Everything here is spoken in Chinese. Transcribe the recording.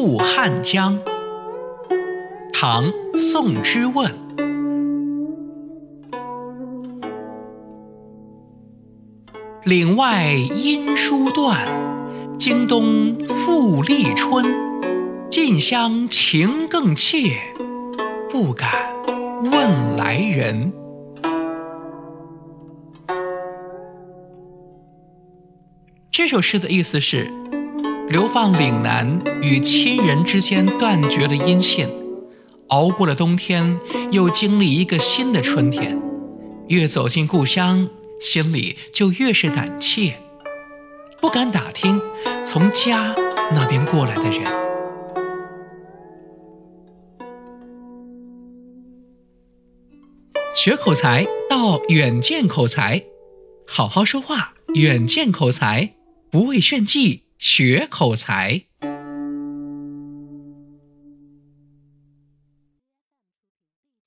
渡汉江。唐·宋之问。岭外音书断，经冬复历春。近乡情更怯，不敢问来人。这首诗的意思是，流放岭南与亲人之间断绝了音信，熬过了冬天，又经历一个新的春天，越走进故乡，心里就越是胆怯，不敢打听从家那边过来的人。学口才到远见口才，好好说话，远见口才。不为炫技，学口才。